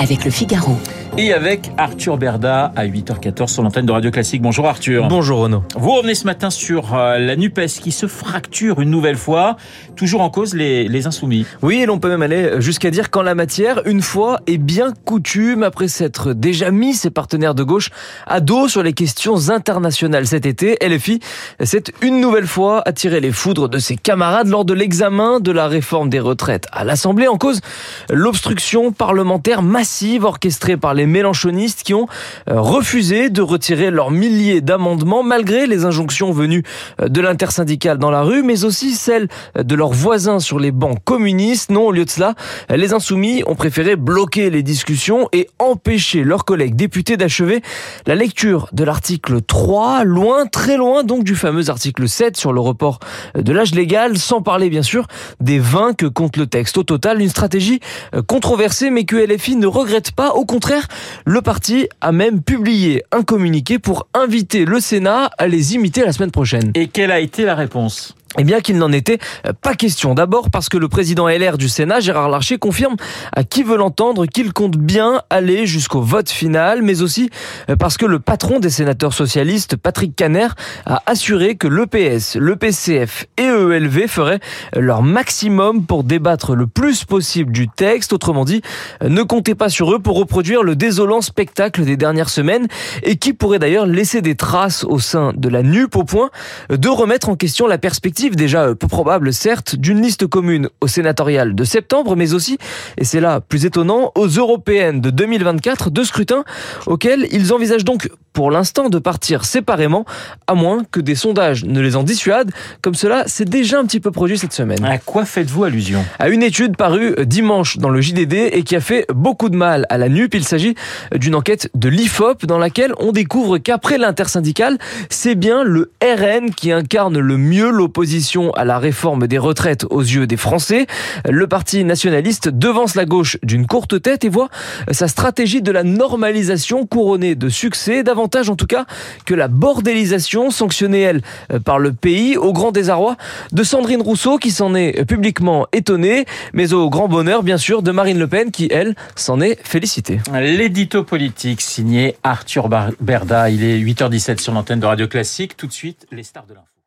avec le Figaro. Et avec Arthur Berda à 8h14 sur l'antenne de Radio Classique. Bonjour Arthur. Bonjour Renaud. Vous revenez ce matin sur euh, la NUPES qui se fracture une nouvelle fois, toujours en cause les, les insoumis. Oui, et l'on peut même aller jusqu'à dire qu'en la matière, une fois est bien coutume, après s'être déjà mis ses partenaires de gauche à dos sur les questions internationales cet été, LFI s'est une nouvelle fois attiré les foudres de ses camarades lors de l'examen de la réforme des retraites à l'Assemblée en cause l'obstruction parlementaire massive orchestrée par les mélanchonistes qui ont euh, refusé de retirer leurs milliers d'amendements malgré les injonctions venues euh, de l'intersyndicale dans la rue, mais aussi celles de leurs voisins sur les bancs communistes. Non, au lieu de cela, les insoumis ont préféré bloquer les discussions et empêcher leurs collègues députés d'achever la lecture de l'article 3, loin, très loin donc du fameux article 7 sur le report de l'âge légal, sans parler bien sûr des 20 que compte le texte. Au total, une stratégie euh, controversée mais que LFI ne regrette pas, au contraire, le parti a même publié un communiqué pour inviter le Sénat à les imiter la semaine prochaine. Et quelle a été la réponse? Eh bien qu'il n'en était euh, pas question. D'abord parce que le président LR du Sénat, Gérard Larcher, confirme à qui veut l'entendre qu'il compte bien aller jusqu'au vote final, mais aussi euh, parce que le patron des sénateurs socialistes, Patrick Caner, a assuré que l'EPS, le PCF et EELV feraient euh, leur maximum pour débattre le plus possible du texte. Autrement dit, ne comptez pas sur eux pour reproduire le désolant spectacle des dernières semaines et qui pourrait d'ailleurs laisser des traces au sein de la NUP au point de remettre en question la perspective déjà euh, peu probable certes, d'une liste commune au sénatorial de septembre, mais aussi, et c'est là plus étonnant, aux européennes de 2024, deux scrutins auxquels ils envisagent donc pour l'instant de partir séparément, à moins que des sondages ne les en dissuadent, comme cela s'est déjà un petit peu produit cette semaine. À quoi faites-vous allusion? À une étude parue dimanche dans le JDD et qui a fait beaucoup de mal à la NUP. Il s'agit d'une enquête de l'IFOP dans laquelle on découvre qu'après l'intersyndicale, c'est bien le RN qui incarne le mieux l'opposition à la réforme des retraites aux yeux des Français. Le parti nationaliste devance la gauche d'une courte tête et voit sa stratégie de la normalisation couronnée de succès davantage en tout cas que la bordélisation sanctionnée, elle, euh, par le pays, au grand désarroi de Sandrine Rousseau qui s'en est publiquement étonnée, mais au grand bonheur bien sûr de Marine Le Pen qui, elle, s'en est félicitée. L'édito politique signé Arthur Berda, il est 8h17 sur l'antenne de Radio Classique, tout de suite les stars de l'info.